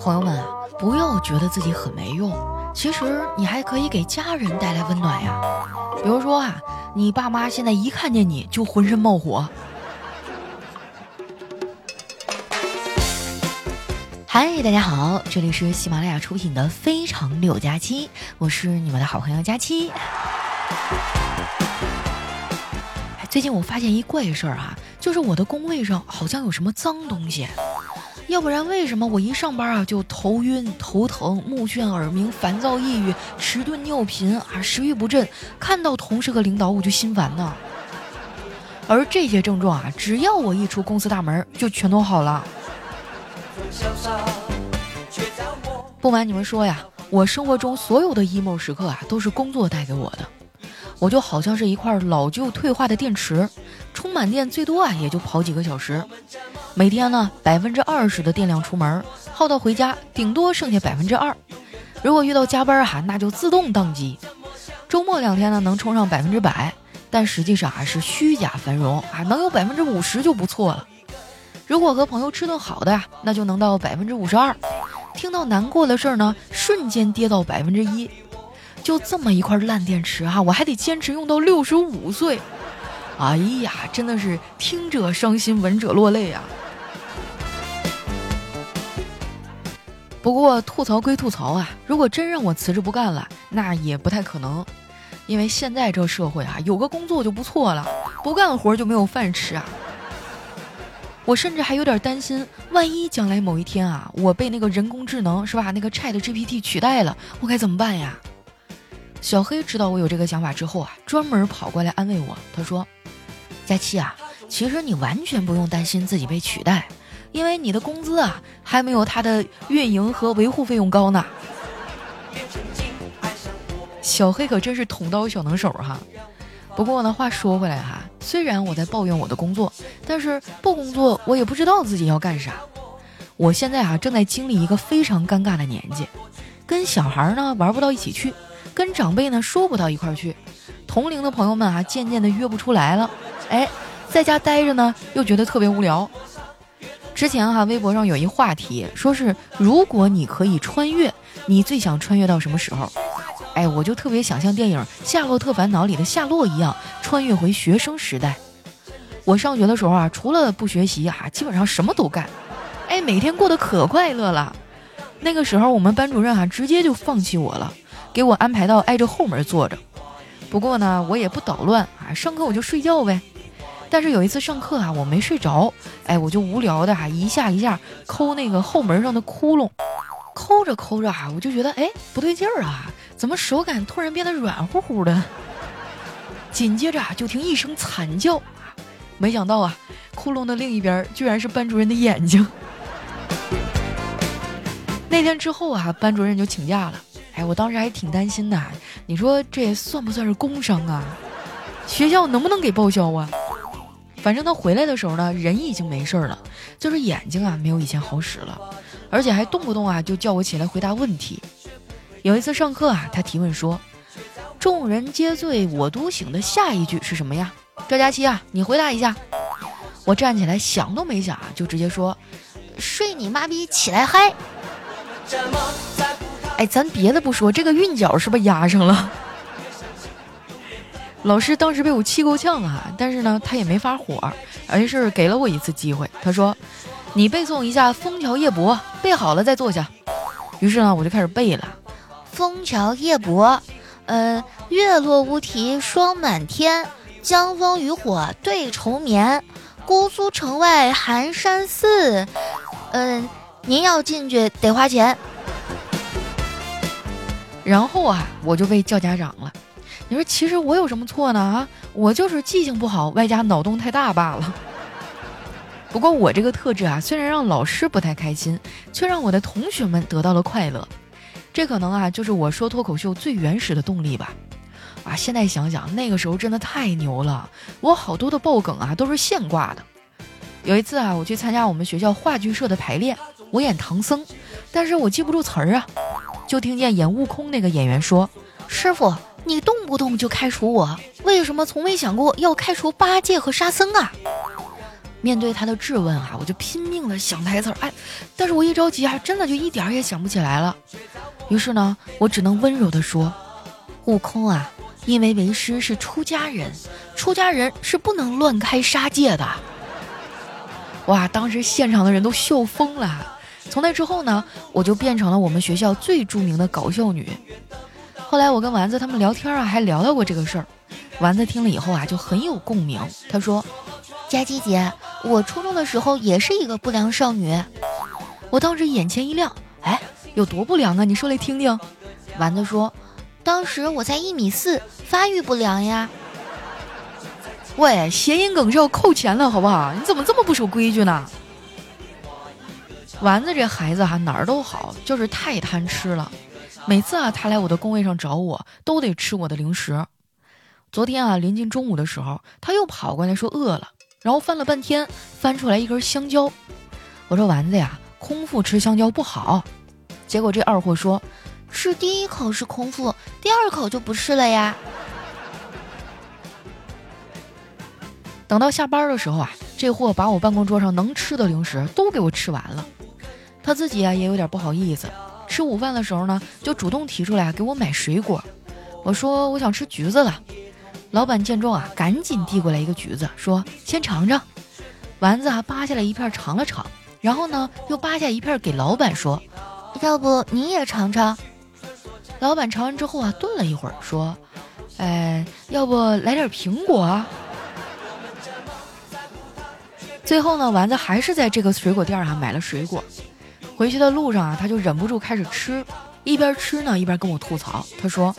朋友们啊，不要觉得自己很没用，其实你还可以给家人带来温暖呀。比如说啊，你爸妈现在一看见你就浑身冒火。嗨，大家好，这里是喜马拉雅出品的《非常六加七》，我是你们的好朋友佳期。最近我发现一怪事儿啊，就是我的工位上好像有什么脏东西。要不然为什么我一上班啊就头晕、头疼、目眩、耳鸣、烦躁、抑郁、迟钝、尿频啊、食欲不振，看到同事和领导我就心烦呢？而这些症状啊，只要我一出公司大门，就全都好了。不瞒你们说呀，我生活中所有的 emo 时刻啊，都是工作带给我的。我就好像是一块老旧退化的电池，充满电最多啊也就跑几个小时，每天呢百分之二十的电量出门，耗到回家顶多剩下百分之二。如果遇到加班哈，那就自动宕机。周末两天呢能充上百分之百，但实际上啊是虚假繁荣啊，能有百分之五十就不错了。如果和朋友吃顿好的呀，那就能到百分之五十二。听到难过的事儿呢，瞬间跌到百分之一。就这么一块烂电池哈，我还得坚持用到六十五岁。哎呀，真的是听者伤心，闻者落泪啊！不过吐槽归吐槽啊，如果真让我辞职不干了，那也不太可能，因为现在这社会啊，有个工作就不错了，不干活就没有饭吃啊。我甚至还有点担心，万一将来某一天啊，我被那个人工智能是吧，那个 Chat GPT 取代了，我该怎么办呀？小黑知道我有这个想法之后啊，专门跑过来安慰我。他说：“佳期啊，其实你完全不用担心自己被取代，因为你的工资啊还没有他的运营和维护费用高呢。”小黑可真是捅刀小能手哈。不过呢，话说回来哈，虽然我在抱怨我的工作，但是不工作我也不知道自己要干啥。我现在啊正在经历一个非常尴尬的年纪，跟小孩呢玩不到一起去。跟长辈呢说不到一块去，同龄的朋友们啊渐渐的约不出来了，哎，在家待着呢又觉得特别无聊。之前哈微博上有一话题，说是如果你可以穿越，你最想穿越到什么时候？哎，我就特别想像电影《夏洛特烦恼》里的夏洛一样，穿越回学生时代。我上学的时候啊，除了不学习啊，基本上什么都干，哎，每天过得可快乐了。那个时候我们班主任啊，直接就放弃我了。给我安排到挨着后门坐着，不过呢，我也不捣乱啊，上课我就睡觉呗。但是有一次上课啊，我没睡着，哎，我就无聊的哈，一下一下抠那个后门上的窟窿，抠着抠着啊，我就觉得哎不对劲儿啊，怎么手感突然变得软乎乎的？紧接着啊，就听一声惨叫，没想到啊，窟窿的另一边居然是班主任的眼睛。那天之后啊，班主任就请假了。哎，我当时还挺担心的。你说这算不算是工伤啊？学校能不能给报销啊？反正他回来的时候呢，人已经没事了，就是眼睛啊没有以前好使了，而且还动不动啊就叫我起来回答问题。有一次上课啊，他提问说：“众人皆醉我独醒”的下一句是什么呀？赵佳琪啊，你回答一下。我站起来想都没想啊，就直接说：“睡你妈逼，起来嗨！”哎，咱别的不说，这个韵脚是不是压上了？老师当时被我气够呛啊，但是呢，他也没发火，而是给了我一次机会。他说：“你背诵一下《枫桥夜泊》，背好了再坐下。”于是呢，我就开始背了《枫桥夜泊》。呃，月落乌啼霜满天，江枫渔火对愁眠。姑苏城外寒山寺，嗯，您要进去得花钱。然后啊，我就被叫家长了。你说，其实我有什么错呢？啊，我就是记性不好，外加脑洞太大罢了。不过我这个特质啊，虽然让老师不太开心，却让我的同学们得到了快乐。这可能啊，就是我说脱口秀最原始的动力吧。啊，现在想想，那个时候真的太牛了。我好多的爆梗啊，都是现挂的。有一次啊，我去参加我们学校话剧社的排练，我演唐僧，但是我记不住词儿啊。就听见演悟空那个演员说：“师傅，你动不动就开除我，为什么从没想过要开除八戒和沙僧啊？”面对他的质问啊，我就拼命的想台词儿，哎，但是我一着急啊，真的就一点儿也想不起来了。于是呢，我只能温柔的说：“悟空啊，因为为师是出家人，出家人是不能乱开杀戒的。”哇，当时现场的人都笑疯了。从那之后呢，我就变成了我们学校最著名的搞笑女。后来我跟丸子他们聊天啊，还聊到过这个事儿。丸子听了以后啊，就很有共鸣。他说：“佳琪姐，我初中的时候也是一个不良少女。”我当时眼前一亮，哎，有多不良啊？你说来听听。丸子说：“当时我才一米四，发育不良呀。”喂，谐音梗是要扣钱的，好不好？你怎么这么不守规矩呢？丸子这孩子哈哪儿都好，就是太贪吃了。每次啊，他来我的工位上找我，都得吃我的零食。昨天啊，临近中午的时候，他又跑过来说饿了，然后翻了半天，翻出来一根香蕉。我说丸子呀，空腹吃香蕉不好。结果这二货说，吃第一口是空腹，第二口就不是了呀。等到下班的时候啊，这货把我办公桌上能吃的零食都给我吃完了。他自己啊也有点不好意思，吃午饭的时候呢，就主动提出来给我买水果。我说我想吃橘子了。老板见状啊，赶紧递过来一个橘子，说：“先尝尝。”丸子啊扒下来一片尝了尝，然后呢又扒下一片给老板说：“要不你也尝尝？”老板尝完之后啊，顿了一会儿说：“哎，要不来点苹果？”最后呢，丸子还是在这个水果店啊买了水果。回去的路上啊，他就忍不住开始吃，一边吃呢一边跟我吐槽，他说。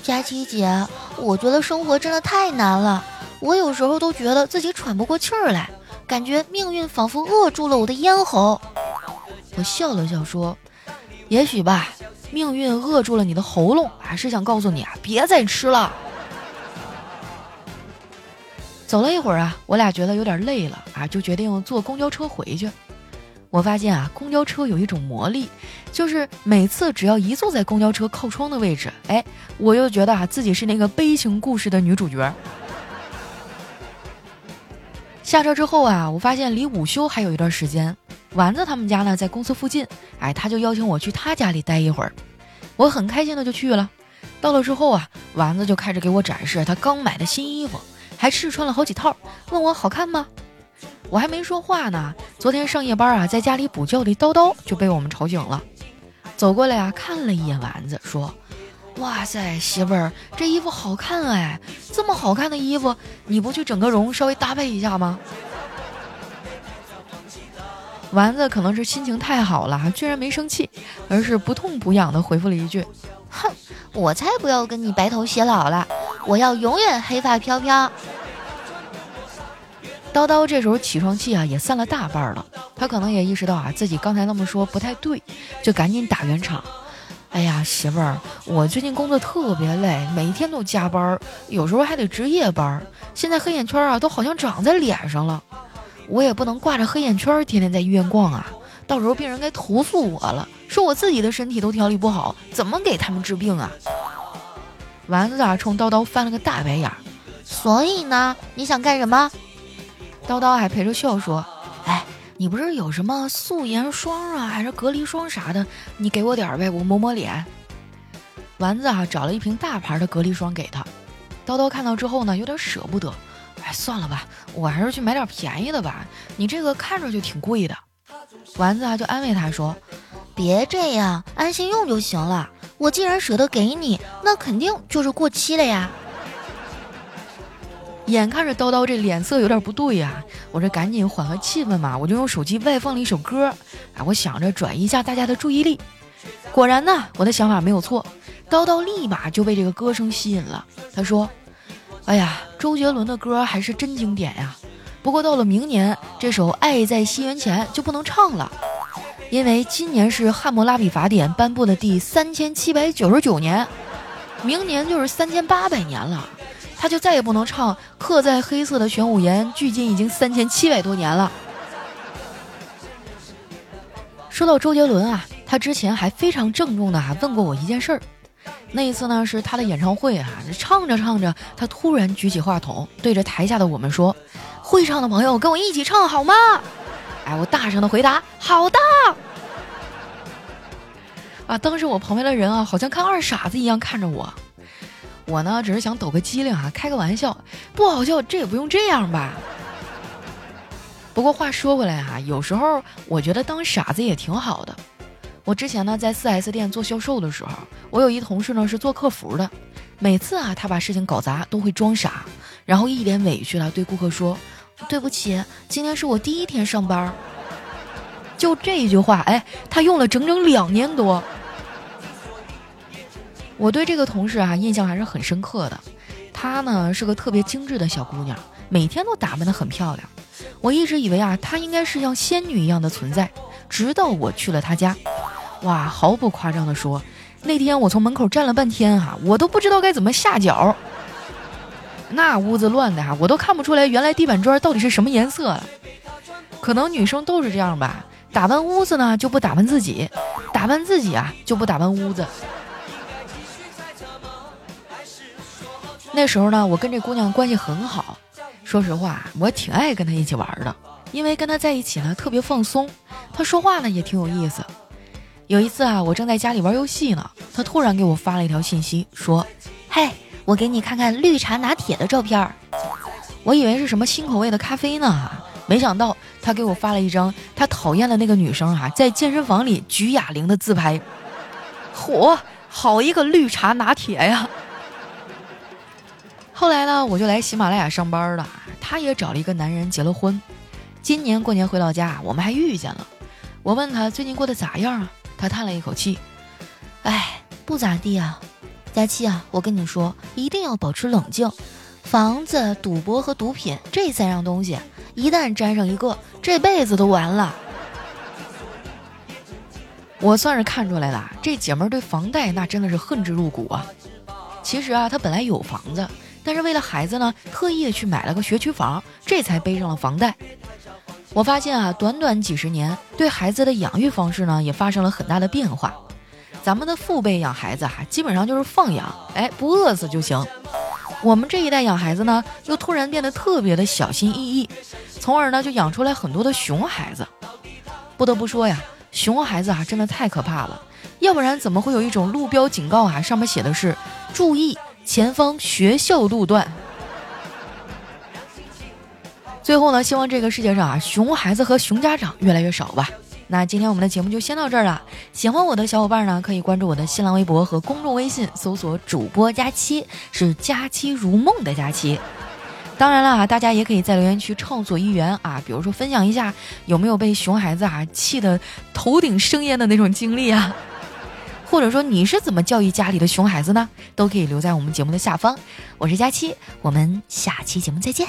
佳琪姐，我觉得生活真的太难了，我有时候都觉得自己喘不过气儿来，感觉命运仿佛扼住了我的咽喉。我笑了笑说：“也许吧，命运扼住了你的喉咙，还是想告诉你啊，别再吃了。”走了一会儿啊，我俩觉得有点累了啊，就决定坐公交车回去。我发现啊，公交车有一种魔力，就是每次只要一坐在公交车靠窗的位置，哎，我又觉得啊自己是那个悲情故事的女主角。下车之后啊，我发现离午休还有一段时间，丸子他们家呢在公司附近，哎，他就邀请我去他家里待一会儿，我很开心的就去了。到了之后啊，丸子就开始给我展示他刚买的新衣服，还试穿了好几套，问我好看吗？我还没说话呢，昨天上夜班啊，在家里补觉的叨叨就被我们吵醒了，走过来啊，看了一眼丸子，说：“哇塞，媳妇儿，这衣服好看哎，这么好看的衣服，你不去整个容，稍微搭配一下吗？”丸子可能是心情太好了，居然没生气，而是不痛不痒的回复了一句：“哼，我才不要跟你白头偕老了，我要永远黑发飘飘。”叨叨这时候起床气啊也散了大半了，他可能也意识到啊自己刚才那么说不太对，就赶紧打圆场。哎呀，媳妇儿，我最近工作特别累，每天都加班，有时候还得值夜班。现在黑眼圈啊都好像长在脸上了，我也不能挂着黑眼圈天天在医院逛啊，到时候病人该投诉我了，说我自己的身体都调理不好，怎么给他们治病啊？丸子啊冲叨叨翻了个大白眼。所以呢，你想干什么？叨叨还陪着笑说：“哎，你不是有什么素颜霜啊，还是隔离霜啥的？你给我点儿呗，我抹抹脸。”丸子啊找了一瓶大牌的隔离霜给他。叨叨看到之后呢，有点舍不得。哎，算了吧，我还是去买点便宜的吧。你这个看着就挺贵的。丸子啊就安慰他说：“别这样，安心用就行了。我既然舍得给你，那肯定就是过期了呀。”眼看着叨叨这脸色有点不对呀，我这赶紧缓和气氛嘛，我就用手机外放了一首歌，啊，我想着转移一下大家的注意力。果然呢，我的想法没有错，叨叨立马就被这个歌声吸引了。他说：“哎呀，周杰伦的歌还是真经典呀，不过到了明年，这首《爱在西元前》就不能唱了，因为今年是汉谟拉比法典颁布的第三千七百九十九年，明年就是三千八百年了。”他就再也不能唱《刻在黑色的玄武岩》，距今已经三千七百多年了。说到周杰伦啊，他之前还非常郑重的啊问过我一件事儿。那一次呢是他的演唱会啊，唱着唱着，他突然举起话筒，对着台下的我们说：“会唱的朋友跟我一起唱好吗？哎，我大声的回答：好的。啊，当时我旁边的人啊，好像看二傻子一样看着我。我呢，只是想抖个机灵啊，开个玩笑，不好笑，这也不用这样吧。不过话说回来哈，有时候我觉得当傻子也挺好的。我之前呢在 4S 店做销售的时候，我有一同事呢是做客服的，每次啊他把事情搞砸都会装傻，然后一脸委屈的对顾客说：“对不起，今天是我第一天上班。”就这一句话，哎，他用了整整两年多。我对这个同事啊印象还是很深刻的，她呢是个特别精致的小姑娘，每天都打扮得很漂亮。我一直以为啊她应该是像仙女一样的存在，直到我去了她家，哇，毫不夸张的说，那天我从门口站了半天哈，我都不知道该怎么下脚。那屋子乱的哈，我都看不出来原来地板砖到底是什么颜色了。可能女生都是这样吧，打扮屋子呢就不打扮自己，打扮自己啊就不打扮屋子。那时候呢，我跟这姑娘关系很好。说实话，我挺爱跟她一起玩的，因为跟她在一起呢特别放松。她说话呢也挺有意思。有一次啊，我正在家里玩游戏呢，她突然给我发了一条信息，说：“嘿，我给你看看绿茶拿铁的照片。”我以为是什么新口味的咖啡呢，没想到她给我发了一张她讨厌的那个女生哈在健身房里举哑铃的自拍。嚯，好一个绿茶拿铁呀！后来呢，我就来喜马拉雅上班了。他也找了一个男人结了婚。今年过年回老家，我们还遇见了。我问他最近过得咋样啊？他叹了一口气：“哎，不咋地啊。佳期啊，我跟你说，一定要保持冷静。房子、赌博和毒品这三样东西，一旦沾上一个，这辈子都完了。”我算是看出来了，这姐们儿对房贷那真的是恨之入骨啊。其实啊，她本来有房子。但是为了孩子呢，特意的去买了个学区房，这才背上了房贷。我发现啊，短短几十年，对孩子的养育方式呢，也发生了很大的变化。咱们的父辈养孩子哈，基本上就是放养，哎，不饿死就行。我们这一代养孩子呢，又突然变得特别的小心翼翼，从而呢，就养出来很多的熊孩子。不得不说呀，熊孩子啊，真的太可怕了。要不然怎么会有一种路标警告啊，上面写的是注意。前方学校路段。最后呢，希望这个世界上啊，熊孩子和熊家长越来越少吧。那今天我们的节目就先到这儿了。喜欢我的小伙伴呢，可以关注我的新浪微博和公众微信，搜索“主播佳期”，是“佳期如梦”的佳期。当然了啊，大家也可以在留言区畅所欲言啊，比如说分享一下有没有被熊孩子啊气得头顶生烟的那种经历啊。或者说你是怎么教育家里的熊孩子呢？都可以留在我们节目的下方。我是佳期，我们下期节目再见。